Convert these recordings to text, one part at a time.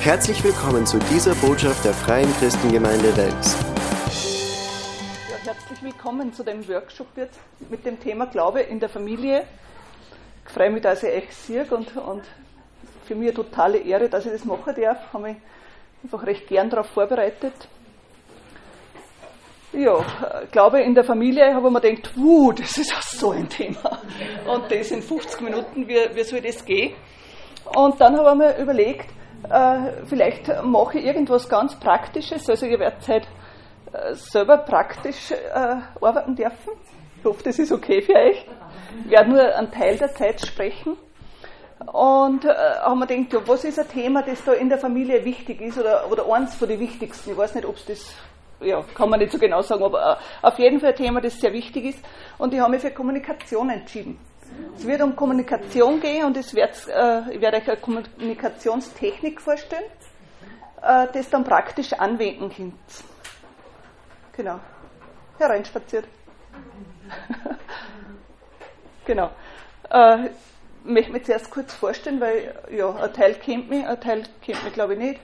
Herzlich willkommen zu dieser Botschaft der Freien Christengemeinde Wels. Ja, herzlich willkommen zu dem Workshop mit dem Thema Glaube in der Familie. Ich freue mich, dass ich euch sehe und, und für mich eine totale Ehre, dass ich das machen darf. Ich habe mich einfach recht gern darauf vorbereitet. Ja, Glaube in der Familie, habe ich mir gedacht, wuh, das ist auch so ein Thema. Und das in 50 Minuten, wie, wie soll das gehen? Und dann habe ich mir überlegt, vielleicht mache ich irgendwas ganz Praktisches. Also ihr werdet halt äh, selber praktisch äh, arbeiten dürfen. Ich hoffe, das ist okay für euch. Ich werde nur einen Teil der Zeit sprechen. Und äh, haben wir gedacht, ja, was ist ein Thema, das da in der Familie wichtig ist oder, oder eins von den wichtigsten? Ich weiß nicht, ob es das, ja, kann man nicht so genau sagen, aber äh, auf jeden Fall ein Thema, das sehr wichtig ist. Und ich habe mich für Kommunikation entschieden. Es wird um Kommunikation gehen und es wird, äh, ich werde euch eine Kommunikationstechnik vorstellen, äh, das dann praktisch anwenden könnt. Genau. Hereinspaziert. genau. Äh, ich möchte mich zuerst kurz vorstellen, weil ja, ein Teil kennt mich, ein Teil kennt mich glaube ich nicht.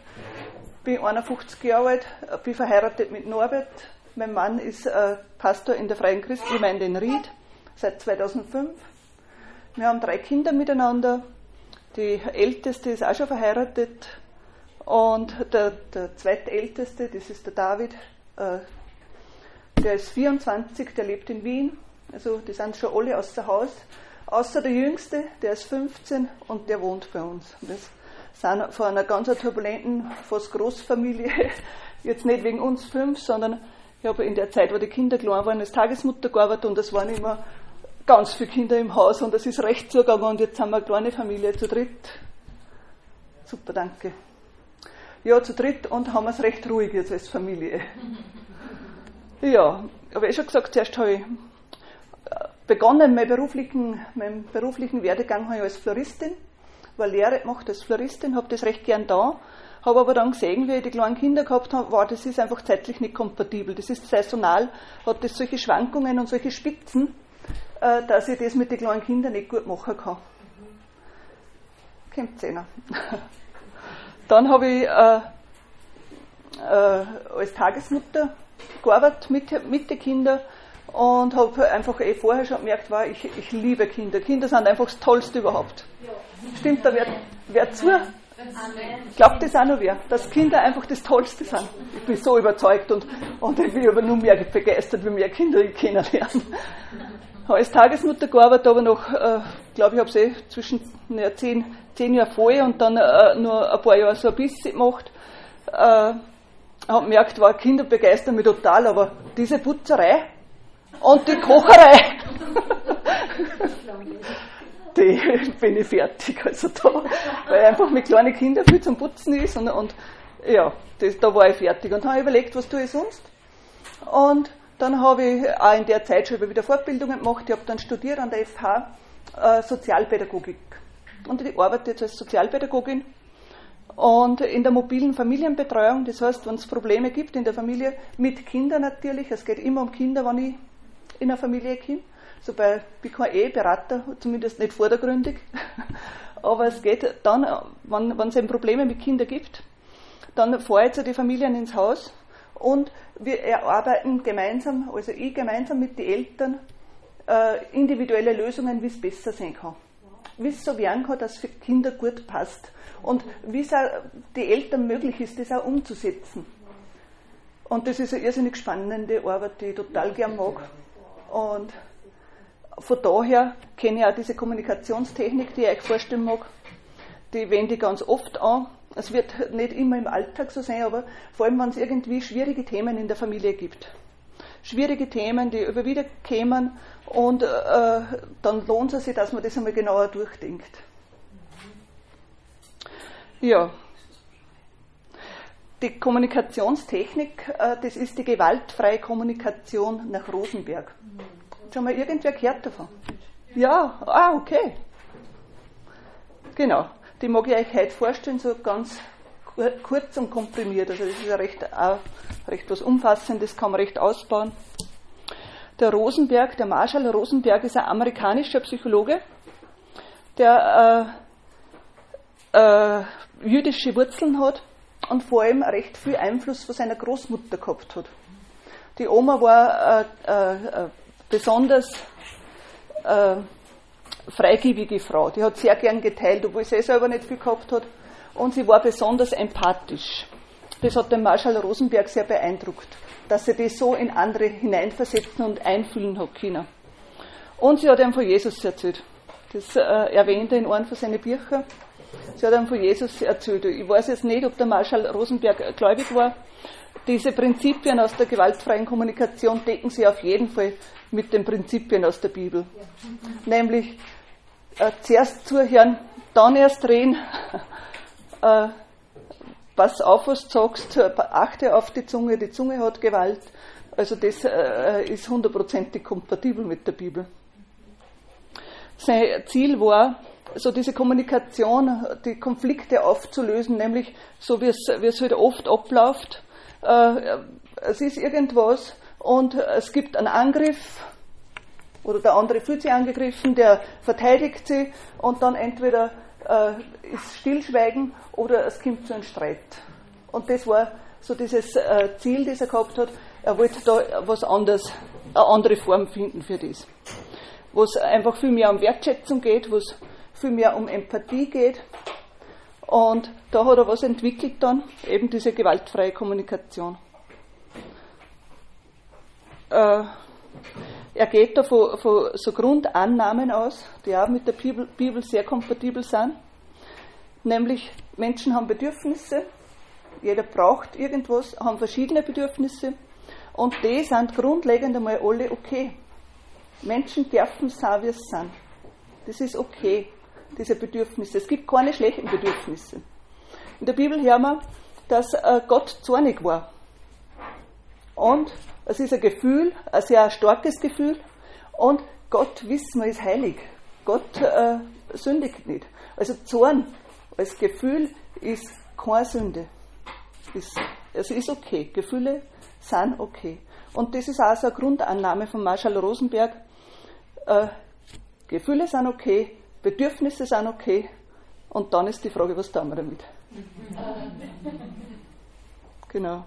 Ich bin 51 Jahre alt, bin verheiratet mit Norbert. Mein Mann ist äh, Pastor in der Freien Christengemeinde in Ried seit 2005. Wir haben drei Kinder miteinander. Die älteste ist auch schon verheiratet. Und der, der zweitälteste, das ist der David, äh, der ist 24, der lebt in Wien. Also die sind schon alle außer Haus. Außer der Jüngste, der ist 15 und der wohnt bei uns. Das sind von einer ganz turbulenten, fast Großfamilie. Jetzt nicht wegen uns fünf, sondern ich habe in der Zeit, wo die Kinder klein waren, als Tagesmutter gearbeitet und das waren immer ganz viele Kinder im Haus und es ist recht zugegangen und jetzt haben wir eine kleine Familie zu dritt. Super, danke. Ja, zu dritt und haben es recht ruhig jetzt als Familie. Ja, aber ich schon gesagt, zuerst habe ich äh, begonnen, meinen beruflichen, meinen beruflichen Werdegang habe ich als Floristin, war Lehre gemacht als Floristin, habe das recht gern da, habe aber dann gesehen, wie ich die kleinen Kinder gehabt habe, war, das ist einfach zeitlich nicht kompatibel. Das ist saisonal, hat das solche Schwankungen und solche Spitzen, dass ich das mit den kleinen Kindern nicht gut machen kann. Kommt einer. Dann habe ich äh, äh, als Tagesmutter gearbeitet mit, mit den Kindern und habe einfach eh vorher schon gemerkt, war, ich, ich liebe Kinder. Kinder sind einfach das Tollste überhaupt. Stimmt, da wer, wer zu? Glaubt das auch noch wer, dass Kinder einfach das Tollste sind. Ich bin so überzeugt und, und ich bin aber nur mehr begeistert, wie mehr Kinder ich kennenlernen als Tagesmutter gearbeitet, aber noch, äh, glaube ich, habe es eh zwischen ja, zehn, zehn Jahren vorher und dann äh, nur ein paar Jahre so ein bisschen gemacht. Äh, habe gemerkt, war Kinder begeistern mich total, aber diese Putzerei und die Kocherei, die bin ich fertig. Also da, weil einfach mit kleinen Kindern viel zum Putzen ist und, und ja, das, da war ich fertig und habe überlegt, was tue ich sonst. Und dann habe ich auch in der Zeit schon wieder Fortbildungen gemacht. Ich habe dann studiert an der FH äh, Sozialpädagogik. Und ich arbeite jetzt als Sozialpädagogin und in der mobilen Familienbetreuung. Das heißt, wenn es Probleme gibt in der Familie, mit Kindern natürlich, es geht immer um Kinder, wenn ich in einer Familie komme. So bei, ich bin kein Eheberater, zumindest nicht vordergründig. Aber es geht dann, wenn, wenn es eben Probleme mit Kindern gibt, dann fahre ich zu den Familien ins Haus und wir erarbeiten gemeinsam, also ich gemeinsam mit den Eltern, äh, individuelle Lösungen, wie es besser sein kann. Wie es so werden kann, dass es für Kinder gut passt. Und wie es auch die Eltern möglich ist, das auch umzusetzen. Und das ist eine irrsinnig spannende Arbeit, die ich total gern mag. Und von daher kenne ich auch diese Kommunikationstechnik, die ich euch vorstellen mag. Die wende ich ganz oft an es wird nicht immer im Alltag so sein, aber vor allem, wenn es irgendwie schwierige Themen in der Familie gibt. Schwierige Themen, die über wieder kämen und äh, dann lohnt es sich, dass man das einmal genauer durchdenkt. Ja. Die Kommunikationstechnik, äh, das ist die gewaltfreie Kommunikation nach Rosenberg. Hat schon mal irgendwer gehört davon? Ja, ah, okay. Genau die mag ich euch heute vorstellen, so ganz kurz und komprimiert. Also das ist ja recht, recht was Umfassendes, kann man recht ausbauen. Der Rosenberg, der Marshall Rosenberg ist ein amerikanischer Psychologe, der äh, äh, jüdische Wurzeln hat und vor allem recht viel Einfluss von seiner Großmutter gehabt hat. Die Oma war äh, äh, besonders äh, freigebige Frau. Die hat sehr gern geteilt, obwohl sie selber nicht viel gehabt hat. Und sie war besonders empathisch. Das hat den Marschall Rosenberg sehr beeindruckt, dass sie das so in andere hineinversetzen und einfühlen hat können. Und sie hat ihm von Jesus erzählt. Das äh, erwähnt er in einem von seinen Büchern. Sie hat ihm von Jesus erzählt. Ich weiß jetzt nicht, ob der Marschall Rosenberg gläubig war. Diese Prinzipien aus der gewaltfreien Kommunikation decken sie auf jeden Fall mit den Prinzipien aus der Bibel. Nämlich äh, zuerst zuhören, dann erst reden. äh, pass auf, was du sagst, achte auf die Zunge, die Zunge hat Gewalt. Also das äh, ist hundertprozentig kompatibel mit der Bibel. Sein Ziel war, so diese Kommunikation, die Konflikte aufzulösen, nämlich so wie es, wie es halt oft abläuft. Äh, es ist irgendwas und es gibt einen Angriff oder der andere fühlt sich angegriffen, der verteidigt sie und dann entweder äh, ist Stillschweigen oder es kommt zu einem Streit. Und das war so dieses äh, Ziel, das er gehabt hat. Er wollte da was anderes, eine andere Form finden für das. Wo es einfach viel mehr um Wertschätzung geht, wo es viel mehr um Empathie geht. Und da hat er was entwickelt dann, eben diese gewaltfreie Kommunikation. Äh, er geht da von, von, so Grundannahmen aus, die auch mit der Bibel, Bibel sehr kompatibel sind. Nämlich, Menschen haben Bedürfnisse, jeder braucht irgendwas, haben verschiedene Bedürfnisse und die sind grundlegend einmal alle okay. Menschen dürfen sein, wie sie sind. Das ist okay diese Bedürfnisse. Es gibt keine schlechten Bedürfnisse. In der Bibel hören wir, dass äh, Gott zornig war. Und es ist ein Gefühl, ein sehr starkes Gefühl. Und Gott, wissen wir, ist heilig. Gott äh, sündigt nicht. Also Zorn als Gefühl ist keine Sünde. Ist, es ist okay. Gefühle sind okay. Und das ist auch so eine Grundannahme von Marshall Rosenberg. Äh, Gefühle sind okay, Bedürfnisse sind okay und dann ist die Frage, was tun wir damit? genau.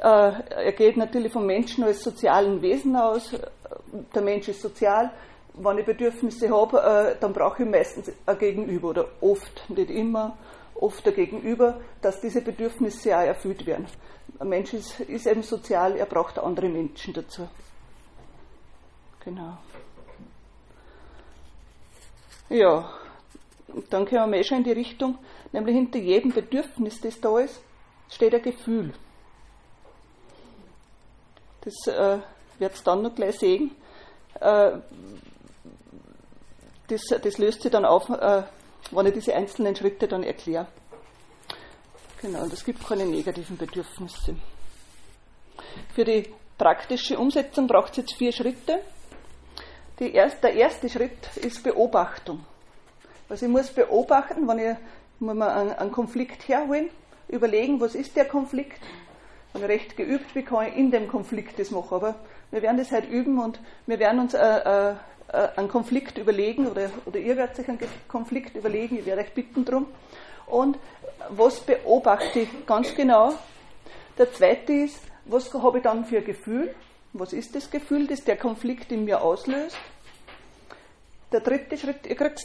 Äh, er geht natürlich vom Menschen als sozialen Wesen aus. Der Mensch ist sozial. Wenn ich Bedürfnisse habe, äh, dann brauche ich meistens ein Gegenüber oder oft, nicht immer, oft ein Gegenüber, dass diese Bedürfnisse auch erfüllt werden. Ein Mensch ist, ist eben sozial, er braucht andere Menschen dazu. Genau. Ja, dann kommen wir eh schon in die Richtung, nämlich hinter jedem Bedürfnis, das da ist, steht ein Gefühl. Das äh, wird es dann noch gleich sehen. Äh, das, das, löst sich dann auf, äh, wenn ich diese einzelnen Schritte dann erkläre. Genau, und es gibt keine negativen Bedürfnisse. Für die praktische Umsetzung braucht es jetzt vier Schritte erst, der erste Schritt ist Beobachtung. Also ich muss beobachten, wenn ich muss einen, einen Konflikt herholen, überlegen, was ist der Konflikt. Ich recht geübt, wie kann ich in dem Konflikt das machen. Aber wir werden das halt üben und wir werden uns äh, äh, äh einen Konflikt überlegen oder, oder ihr werdet sich einen Konflikt überlegen, ich werde euch bitten drum. Und was beobachte ich ganz genau? Der zweite ist, was habe ich dann für ein Gefühl? Was ist das Gefühl, das der Konflikt in mir auslöst? Der dritte Schritt, ihr kriegt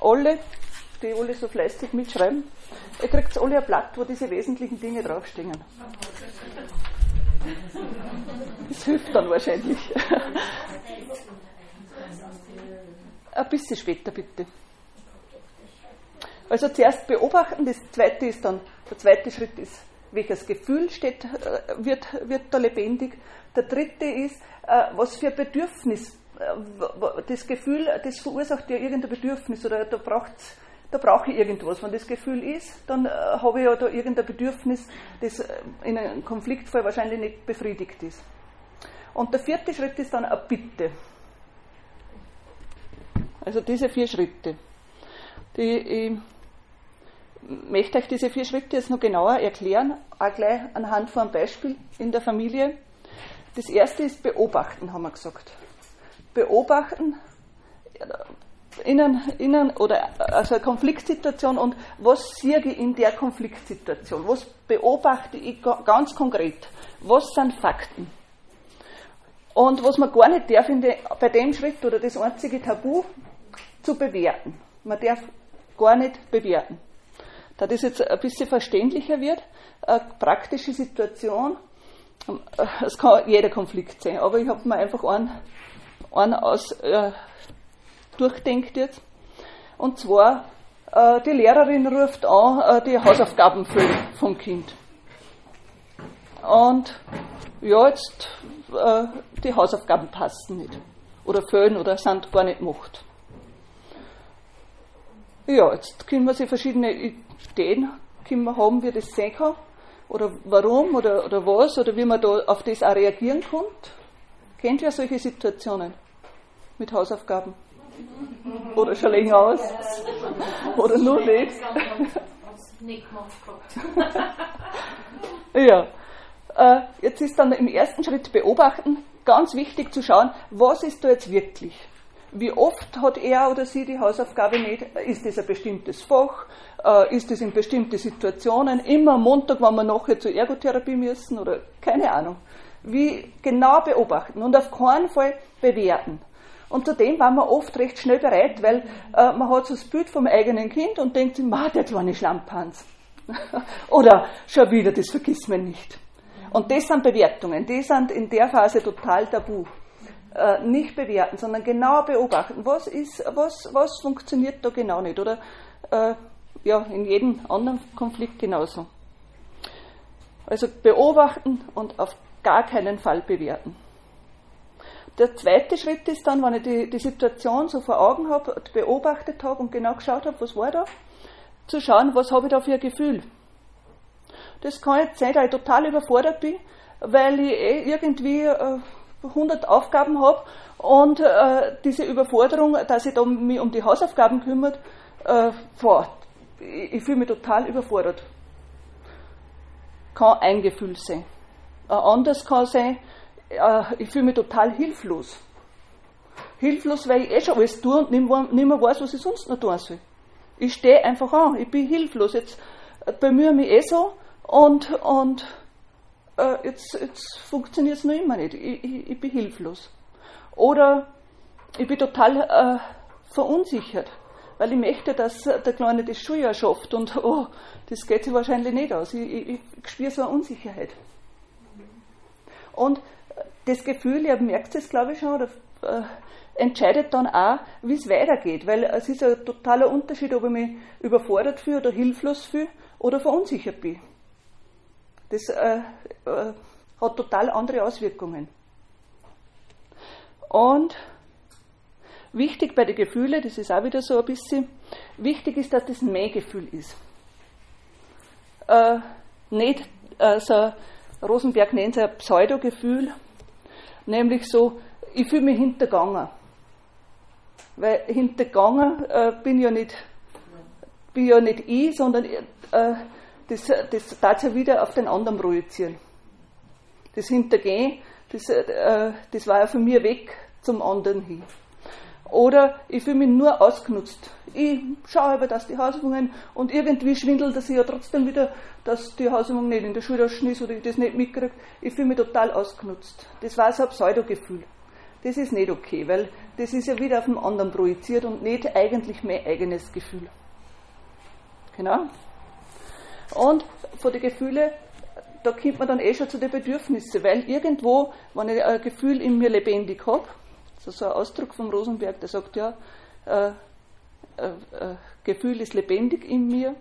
alle, die alle so fleißig mitschreiben, ihr kriegt alle ein Blatt, wo diese wesentlichen Dinge draufstehen. Das hilft dann wahrscheinlich. Ein bisschen später bitte. Also zuerst beobachten, das zweite ist dann, der zweite Schritt ist, welches Gefühl steht, äh, wird, wird da lebendig. Der dritte ist, äh, was für Bedürfnis, äh, das Gefühl, das verursacht ja irgendein Bedürfnis oder da braucht da brauche ich irgendwas. Wenn das Gefühl ist, dann äh, habe ich ja da irgendein Bedürfnis, das in einem Konfliktfall wahrscheinlich nicht befriedigt ist. Und der vierte Schritt ist dann eine Bitte. Also diese vier Schritte. Die, ich möchte euch diese vier Schritte jetzt noch genauer erklären, auch gleich anhand von einem Beispiel in der Familie. Das erste ist beobachten, haben wir gesagt. Beobachten, innen, innen oder also eine Konfliktsituation und was sehe ich in der Konfliktsituation? Was beobachte ich ganz konkret? Was sind Fakten? Und was man gar nicht darf de, bei dem Schritt oder das einzige Tabu zu bewerten. Man darf gar nicht bewerten. Da das jetzt ein bisschen verständlicher wird, eine praktische Situation, es kann jeder Konflikt sein, aber ich habe mir einfach einen, einen aus, äh, durchdenkt jetzt. Und zwar, äh, die Lehrerin ruft an, äh, die Hausaufgaben füllen vom Kind. Und ja, jetzt äh, die Hausaufgaben passen nicht. Oder fehlen oder sind gar nicht gemacht. Ja, jetzt können wir sich verschiedene Ideen können wir haben, wie das sein kann. Oder warum oder, oder was oder wie man da auf das auch reagieren kann. Kennt ihr solche Situationen mit Hausaufgaben? Oder schon länger aus? Oder nur nicht? ja. Äh, jetzt ist dann im ersten Schritt beobachten, ganz wichtig zu schauen, was ist da jetzt wirklich? Wie oft hat er oder sie die Hausaufgabe nicht? Ist das ein bestimmtes Fach? Äh, ist das in bestimmte Situationen? Immer am Montag, wenn wir nachher zur Ergotherapie müssen oder keine Ahnung. Wie genau beobachten und auf keinen Fall bewerten. Und zudem waren wir oft recht schnell bereit, weil äh, man hat so das Bild vom eigenen Kind und denkt sich, ma, der kleine Schlamphans. Oder schon wieder, das vergisst man nicht. Und das sind Bewertungen, die sind in der Phase total tabu. Äh, nicht bewerten, sondern genau beobachten, was ist, was, was funktioniert da genau nicht. Oder äh, ja, in jedem anderen Konflikt genauso. Also beobachten und auf gar keinen Fall bewerten. Der zweite Schritt ist dann, wenn ich die, die Situation so vor Augen habe, beobachtet habe und genau geschaut habe, was war da, zu schauen, was habe ich da für ein Gefühl. Das kann jetzt sein, dass ich total überfordert bin, weil ich eh irgendwie äh, 100 Aufgaben habe und äh, diese Überforderung, dass ich da mich um die Hausaufgaben kümmert, äh, boah, ich, ich fühle mich total überfordert. Kann ein Gefühl sein. Ein anderes kann sein, äh, ich fühle mich total hilflos. Hilflos, weil ich eh schon alles tue und nicht mehr weiß, was ich sonst noch tun soll. Ich stehe einfach an, ich bin hilflos. Jetzt äh, bemühe mich eh so und, und äh, jetzt, jetzt funktioniert es noch immer nicht. Ich, ich, ich, bin hilflos. Oder ich bin total äh, verunsichert, weil ich möchte, dass der Kleine das Schuljahr schafft und oh, das geht sich wahrscheinlich nicht aus. Ich, ich, ich spüre so eine Unsicherheit. Und das Gefühl, ihr merkt es glaube ich schon, oder, äh, entscheidet dann auch, wie es weitergeht. Weil es ist ein totaler Unterschied, ob ich mich überfordert fühle oder hilflos fühle oder verunsichert bin. Das äh, äh, hat total andere Auswirkungen. Und wichtig bei den Gefühlen, das ist auch wieder so ein bisschen, wichtig ist, dass das ein Mähgefühl ist. Äh, nicht äh, so, Rosenberg nennt es ein Pseudogefühl, nämlich so, ich fühle mich hintergangen. Weil hintergangen äh, bin ja nicht bin ja nicht ich, sondern äh, das, das darf ja wieder auf den anderen projizieren. Das Hintergehen, das, äh, das war ja von mir weg zum anderen hin. Oder ich fühle mich nur ausgenutzt. Ich schaue aber, dass die Hausübungen und irgendwie schwindelt das ja trotzdem wieder, dass die Hausübung nicht in der Schultasche ist oder ich das nicht mitkriege. Ich fühle mich total ausgenutzt. Das war so ein Pseudogefühl. Das ist nicht okay, weil das ist ja wieder auf den anderen projiziert und nicht eigentlich mein eigenes Gefühl. Genau. Und von den Gefühlen, da kommt man dann eh schon zu den Bedürfnissen, weil irgendwo, wenn ich ein Gefühl in mir lebendig habe, das ist so ein Ausdruck vom Rosenberg, der sagt ja, äh, Gefühl ist lebendig in mir.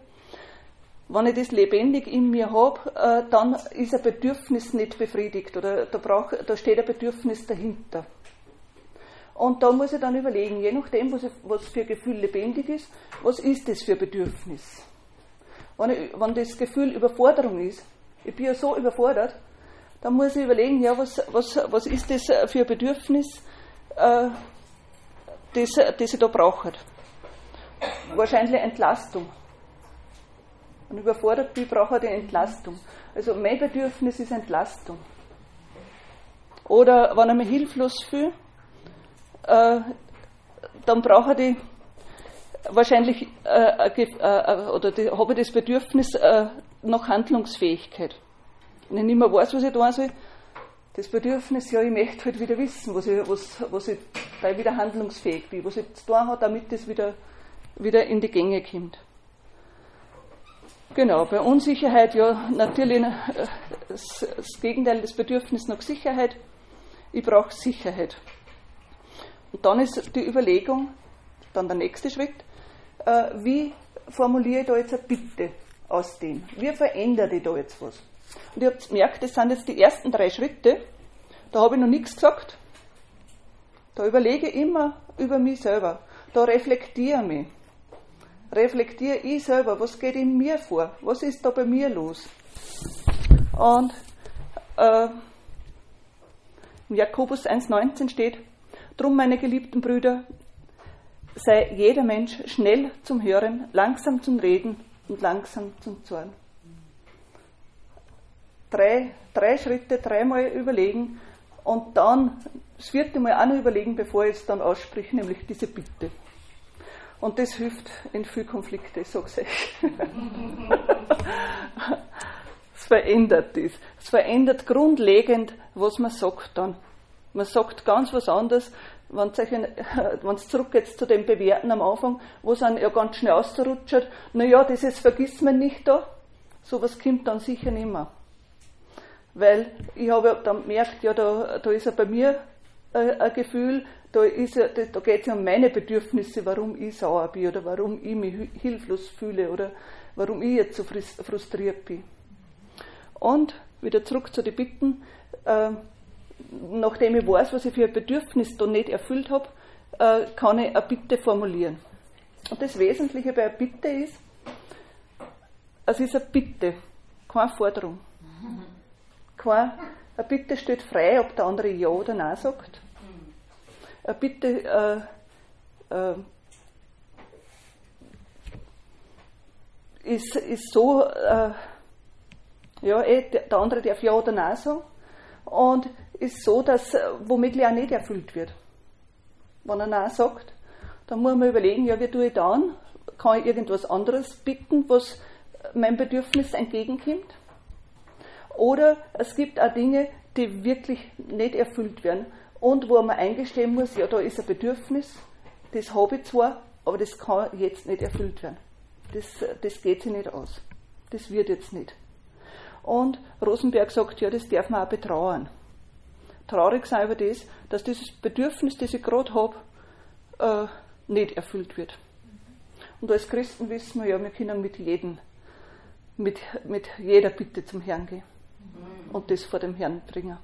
Wenn ich das lebendig in mir habe, äh, dann ist ein Bedürfnis nicht befriedigt oder da, brauch, da steht ein Bedürfnis dahinter. Und da muss ich dann überlegen, je nachdem, was, ich, was für ein Gefühl lebendig ist, was ist das für ein Bedürfnis? wenn, ich, wenn das Gefühl Überforderung ist, ich bin ja so überfordert, dann muss ich überlegen, ja, was, was, was ist das für ein Bedürfnis, äh, das, das ich da brauche. Wahrscheinlich Entlastung. Ich überfordert bin, brauche ich eine Entlastung. Also mein Bedürfnis ist Entlastung. Oder wenn ich mich hilflos fühle, äh, dann brauche ich wahrscheinlich äh, äh, oder die, habe ich das Bedürfnis äh, nach Handlungsfähigkeit. Wenn ich nicht mehr weiß, was ich tun soll, das Bedürfnis, ja, ich möchte halt wieder wissen, was ich, was, was ich da wieder handlungsfähig bin, was ich zu tun habe, damit das wieder, wieder in die Gänge kommt. Genau, bei Unsicherheit, ja, natürlich äh, das, Gegenteil, das Bedürfnis nach Sicherheit. Ich brauche Sicherheit. Und dann ist die Überlegung, dann der nächste Schritt, äh, wie formuliere ich da jetzt eine Bitte aus dem? Wie verändere ich da jetzt was? Und ihr habt gemerkt, das sind jetzt die ersten drei Schritte. Da habe ich noch nichts gesagt. Da überlege ich immer über mich selber. Da reflektiere ich mich. Reflektiere ich selber, was geht in mir vor? Was ist da bei mir los? Und äh, in Jakobus 1,19 steht, Drum, meine geliebten Brüder, sei jeder Mensch schnell zum Hören, langsam zum Reden und langsam zum Zorn drei, drei Schritte, dreimal überlegen und dann das vierte Mal auch noch überlegen, bevor ich es dann ausspreche, nämlich diese Bitte. Und das hilft in viel Konflikte, ich sag's euch. es verändert das. Es verändert grundlegend, was man sagt dann. Man sagt ganz was anderes, wenn es zurückgeht zu dem Bewerten am Anfang, wo es dann ja ganz schnell ausrutscht, naja, dieses vergisst man nicht da, sowas kommt dann sicher nicht mehr weil ich habe dann gemerkt, ja, da, da ist ja bei mir äh, ein Gefühl, da, ja, da geht es ja um meine Bedürfnisse, warum ich sauer bin oder warum ich mich hilflos fühle oder warum ich jetzt so frustriert bin. Und wieder zurück zu den Bitten, äh, nachdem ich weiß, was ich für ein Bedürfnis da nicht erfüllt habe, äh, kann ich eine Bitte formulieren. Und das Wesentliche bei einer Bitte ist, es ist eine Bitte, keine Forderung kein, eine Bitte steht frei, ob der andere Ja oder Nein sagt. Eine Bitte äh, äh, ist, ist so, äh, ja, eh, der andere darf Ja oder Nein sagen. Und ist so, dass womöglich auch nicht erfüllt wird. Wenn er Nein sagt, dann muss man überlegen, ja, wie tue ich dann? Kann ich irgendwas anderes bitten, was meinem Bedürfnis entgegenkommt? Oder es gibt auch Dinge, die wirklich nicht erfüllt werden und wo man eingestehen muss, ja, da ist ein Bedürfnis, das habe ich zwar, aber das kann jetzt nicht erfüllt werden. Das, das geht sich nicht aus. Das wird jetzt nicht. Und Rosenberg sagt, ja, das darf man auch betrauern. Traurig sein über das, dass dieses Bedürfnis, das ich gerade habe, äh, nicht erfüllt wird. Und als Christen wissen wir ja, wir können mit jedem, mit, mit jeder Bitte zum Herrn gehen und das vor dem Herrn bringen.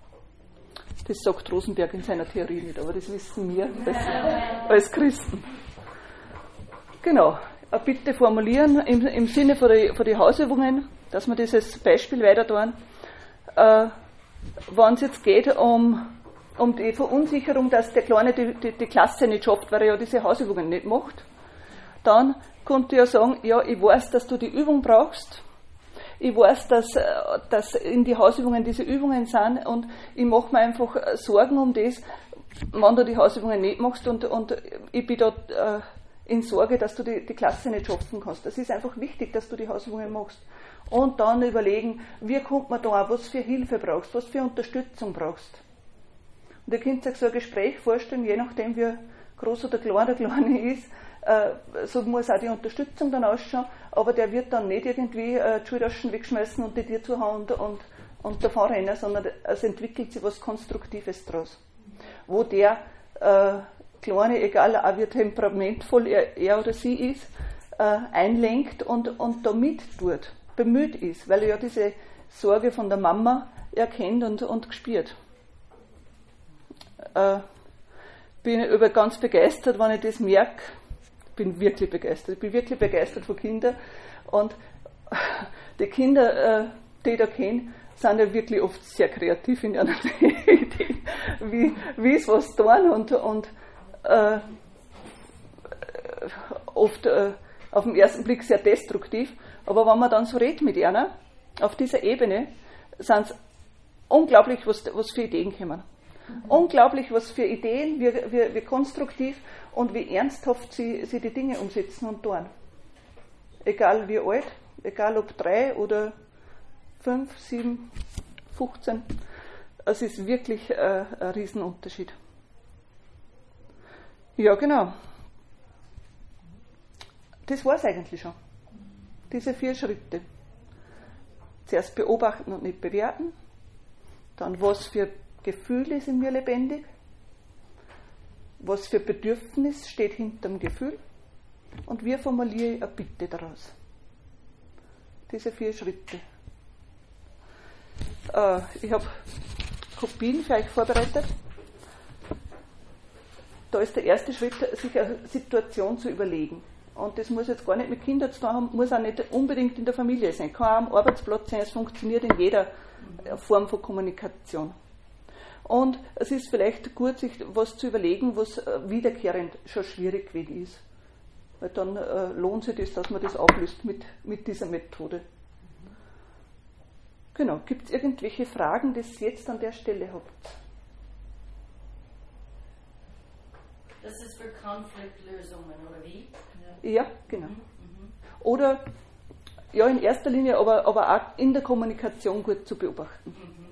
Das sagt Rosenberg in seiner Theorie nicht, aber das wissen wir als, als Christen. Genau, eine Bitte formulieren im, im Sinne von den die Hausübungen, dass wir als Beispiel weiter tun. Äh, wenn es jetzt geht um, um die Verunsicherung, dass der Kleine die, die, die Klasse nicht schafft, weil er ja diese Hausübungen nicht macht, dann konnte ich ja sagen, ja, ich weiß, dass du die Übung brauchst, ich weiß, dass, äh, dass in die Hausübungen diese Übungen sind und ich mache mir einfach Sorgen um das, wenn du die Hausübungen nicht machst und, und ich bin dort äh, in Sorge, dass du die, die Klasse nicht schaffen kannst. Das ist einfach wichtig, dass du die Hausübungen machst. Und dann überlegen, wie kommt man da, was für Hilfe brauchst, was für Unterstützung brauchst. Und ihr könnt euch so ein Gespräch vorstellen, je nachdem wie groß oder klein der Kleine ist, äh, so muss auch die Unterstützung dann ausschauen, aber der wird dann nicht irgendwie äh, die Schultaschen wegschmeißen und die Tür zuhauen und, und, und davon rennen, sondern es entwickelt sich was Konstruktives daraus. Wo der äh, Kleine, egal auch wie temperamentvoll er, er oder sie ist, äh, einlenkt und, und da mit tut, bemüht ist, weil er ja diese Sorge von der Mama erkennt und, und gespürt. Äh, bin über ganz begeistert, wenn ich das merke, bin wirklich begeistert. Ich bin wirklich begeistert von Kindern. Und die Kinder, äh, die ich da kenne, sind ja wirklich oft sehr kreativ in ihren Ideen, wie, wie es was tun und, und äh, oft äh, auf den ersten Blick sehr destruktiv. Aber wenn man dann so redet mit ihnen, auf dieser Ebene, sind es unglaublich, was, was für Ideen kommen. Unglaublich, was für Ideen, wie, wie, wie konstruktiv und wie ernsthaft sie, sie die Dinge umsetzen und tun. Egal wie alt, egal ob drei oder fünf, sieben, 15. Es ist wirklich äh, ein Riesenunterschied. Ja, genau. Das war es eigentlich schon. Diese vier Schritte. Zuerst beobachten und nicht bewerten. Dann, was für Gefühle sind mir lebendig? Was für Bedürfnis steht hinter dem Gefühl? Und wie formuliere ich eine Bitte daraus? Diese vier Schritte. Äh, ich habe Kopien für euch vorbereitet. Da ist der erste Schritt, sich eine Situation zu überlegen. Und das muss jetzt gar nicht mit Kindern zu tun haben, muss auch nicht unbedingt in der Familie sein, kann auch am Arbeitsplatz sein, es funktioniert in jeder Form von Kommunikation. Und es ist vielleicht gut, sich was zu überlegen, was äh, wiederkehrend schon schwierig gewesen ist. Weil dann äh, lohnt sich das, dass man das auflöst mit, mit dieser Methode. Genau, gibt es irgendwelche Fragen, die ihr jetzt an der Stelle habt? Das ist für Konfliktlösungen, oder wie? Ja, genau. Mhm. Oder ja, in erster Linie, aber, aber auch in der Kommunikation gut zu beobachten. Mhm.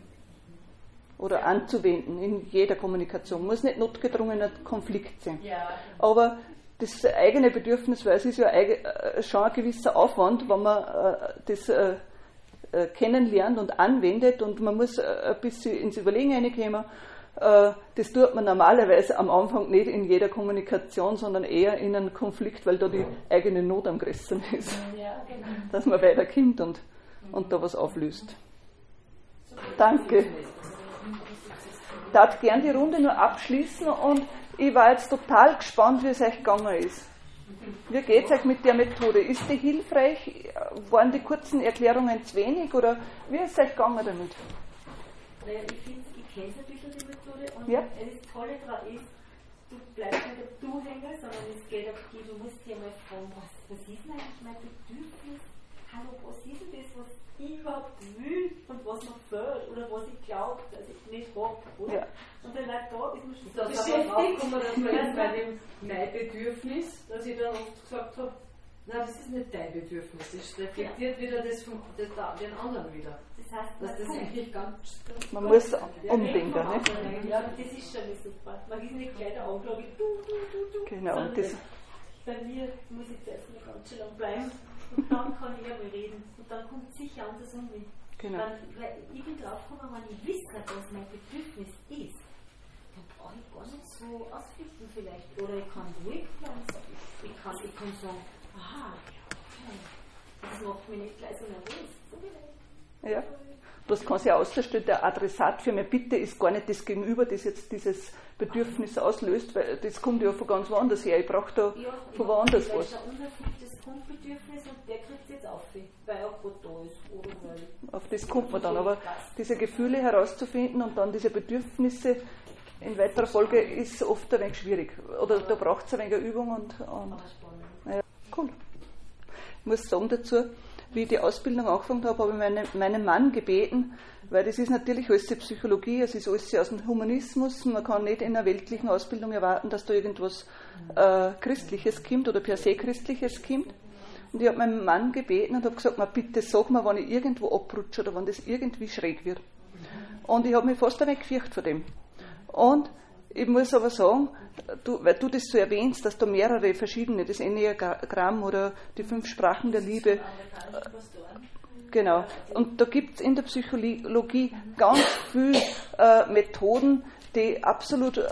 Oder anzuwenden in jeder Kommunikation. Muss nicht notgedrungener Konflikt sein. Ja. Aber das eigene Bedürfnis, weil es ist ja äh, schon ein gewisser Aufwand, wenn man äh, das äh, kennenlernt und anwendet und man muss ein bisschen ins Überlegen reinkommen das tut man normalerweise am Anfang nicht in jeder Kommunikation, sondern eher in einem Konflikt, weil da die eigene Not am größten ist. Ja, genau. Dass man weiterkommt und, und da was auflöst. Danke. Ich darf gern die Runde nur abschließen und ich war jetzt total gespannt, wie es euch gegangen ist. Wie geht es euch mit der Methode? Ist die hilfreich? Waren die kurzen Erklärungen zu wenig oder wie ist es euch gegangen damit? Naja, ich finde, ich kenne es und ja. das Tolle daran ist, du bleibst nicht der Du-Hänger, sondern es geht auf die, du musst dir mal fragen, was, was ist denn eigentlich mein Bedürfnis? Hallo, was ist denn das, was überhaupt will und was mir fehlt oder was ich glaube, dass ich nicht habe, Ja. Und dann da ist man schon das beschäftigt. Das bei dem mein Bedürfnis, dass ich dann oft gesagt habe, Nein, das ist nicht dein Bedürfnis. Es reflektiert wieder das von das, den anderen wieder. Das heißt, dass das eigentlich ganz. Man muss umdenken, ne? Ja, das ist schon super. Man ist nicht gleich der Anklage, du, du, du, du. Genau, und das. Bei mir muss ich zuerst mal ganz schön lang bleiben und dann kann ich ja mal reden. Und dann kommt sicher anders um mich. Genau. Dann, weil ich bin drauf gekommen, wenn ich wisse, was mein Bedürfnis ist, dann brauche ich gar nicht so ausflippen vielleicht. Oder ich kann ruhig bleiben. Ich kann, ich kann sagen, aha, okay. Das macht mich nicht gleich so nervös. Ja. Bloß kann sich ausstellen, der Adressat für meine Bitte ist gar nicht das Gegenüber, das jetzt dieses Bedürfnis auslöst, weil das kommt ja von ganz woanders her. Ich brauche da ja, von woanders was. Ja, das Grundbedürfnis und der kriegt es jetzt auf, weil er gerade da ist. Oder auf das kommt man dann. Aber diese Gefühle herauszufinden und dann diese Bedürfnisse in weiterer Folge ist oft ein wenig schwierig. Oder da braucht es ein wenig Übung und, und ja, cool. Ich muss sagen dazu, wie ich die Ausbildung angefangen habe, habe ich meine, meinen Mann gebeten, weil das ist natürlich alles die Psychologie, es ist alles aus dem Humanismus. Man kann nicht in einer weltlichen Ausbildung erwarten, dass da irgendwas äh, Christliches kommt oder per se Christliches kommt. Und ich habe meinen Mann gebeten und habe gesagt, mal bitte sag mir, wenn ich irgendwo abrutsche oder wenn das irgendwie schräg wird. Und ich habe mich fast ein gefürchtet vor dem. Und ich muss aber sagen, du, weil du das so erwähnst, dass da mehrere verschiedene, das Enneagramm oder die fünf Sprachen der Liebe, Genau. Und da gibt es in der Psychologie ganz viele äh, Methoden, die absolut äh,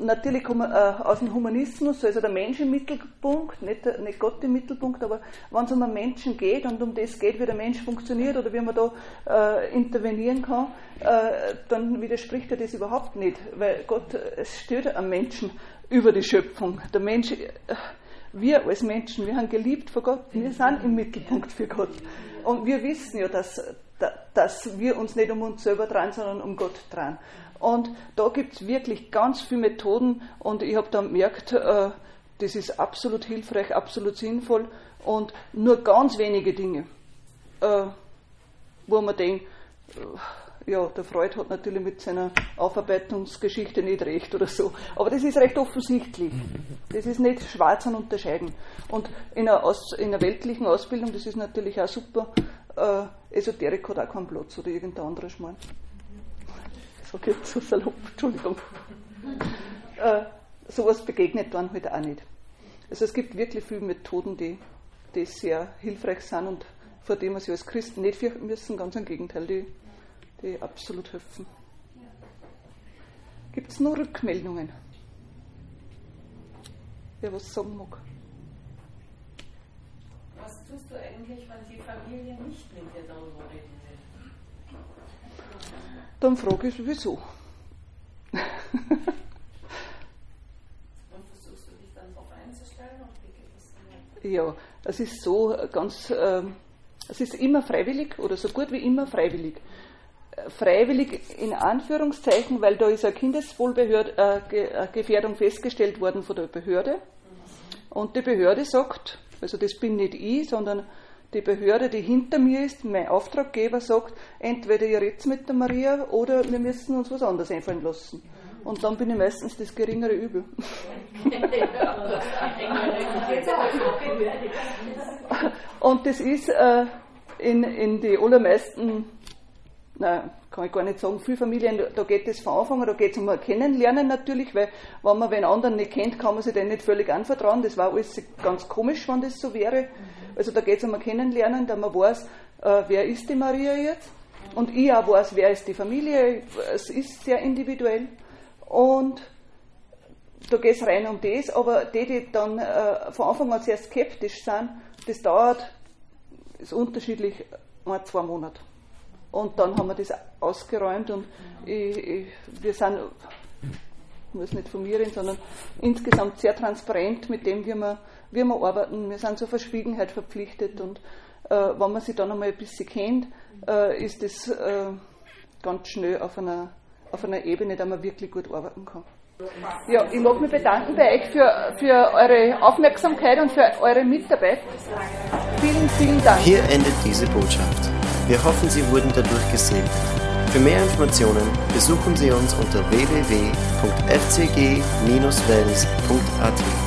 natürlich äh, aus dem Humanismus, also der Mensch im Mittelpunkt, nicht, nicht Gott im Mittelpunkt, aber wenn es um einen Menschen geht und um das geht, wie der Mensch funktioniert oder wie man da äh, intervenieren kann, äh, dann widerspricht er das überhaupt nicht, weil Gott es stört am Menschen über die Schöpfung. Der Mensch, äh, wir als Menschen, wir haben geliebt vor Gott, wir sind im Mittelpunkt für Gott. Und wir wissen ja, dass, dass wir uns nicht um uns selber dran, sondern um Gott dran. Und da gibt es wirklich ganz viele Methoden und ich habe dann gemerkt, äh, das ist absolut hilfreich, absolut sinnvoll und nur ganz wenige Dinge, äh, wo man denkt, ja, der Freud hat natürlich mit seiner Aufarbeitungsgeschichte nicht recht oder so. Aber das ist recht offensichtlich. Das ist nicht schwarz an unterscheiden. Und in einer, Aus, in einer weltlichen Ausbildung, das ist natürlich auch super, äh, Esoterik hat auch keinen Platz oder irgendein anderer Schmarrn. Sag jetzt so salopp, Entschuldigung. Äh, sowas begegnet dann halt auch nicht. Also es gibt wirklich viele Methoden, die, die sehr hilfreich sind und vor denen wir sich als Christen nicht fürchten müssen, ganz im Gegenteil, die, die absolut helfen. Gibt es noch Rückmeldungen? Wer was sagen mag? Was tust du eigentlich, wenn die Familie nicht mit dir darüber? Dann frage ich, wieso? Und versuchst du dich dann darauf einzustellen und wie geht das dann weiter? Ja, es ist so ganz, ähm, es ist immer freiwillig oder so gut wie immer freiwillig. Äh, Freiwillig in Anführungszeichen, weil da ist eine Kindeswohlgefährdung festgestellt worden von der Behörde. Und die Behörde sagt, also das bin nicht ich, sondern die Behörde, die hinter mir ist, mein Auftraggeber sagt, entweder ihr redet mit der Maria oder wir müssen uns was anderes einfallen lassen. Und dann bin ich meistens das geringere Übel. Und das ist äh, in, in die allermeisten, nein, kann ich gar nicht sagen, viele Familien, da geht es von Anfang an, da geht es um ein Kennenlernen natürlich, weil wenn man den anderen nicht kennt, kann man sich den nicht völlig anvertrauen. Das war alles ganz komisch, wenn das so wäre. Also da geht es um ein Kennenlernen, da man weiß, äh, wer ist die Maria jetzt. Und ich auch weiß, wer ist die Familie. Es ist sehr individuell. Und da geht es rein um das, aber die, die dann äh, von Anfang an sehr skeptisch sind, das dauert, ist unterschiedlich, ein, zwei Monate. Und dann haben wir das ausgeräumt und ich, ich, wir sind, ich muss nicht von mir reden, sondern insgesamt sehr transparent mit dem, wie wir, wie wir arbeiten. Wir sind zur Verschwiegenheit verpflichtet und äh, wenn man sich dann einmal ein bisschen kennt, äh, ist das äh, ganz schnell auf einer, auf einer Ebene, da man wirklich gut arbeiten kann. Ja, ich mag mich bedanken bei euch für, für eure Aufmerksamkeit und für eure Mitarbeit. Vielen, vielen Dank. Hier endet diese Botschaft. Wir hoffen, Sie wurden dadurch gesegnet. Für mehr Informationen besuchen Sie uns unter www.fcg-wels.at.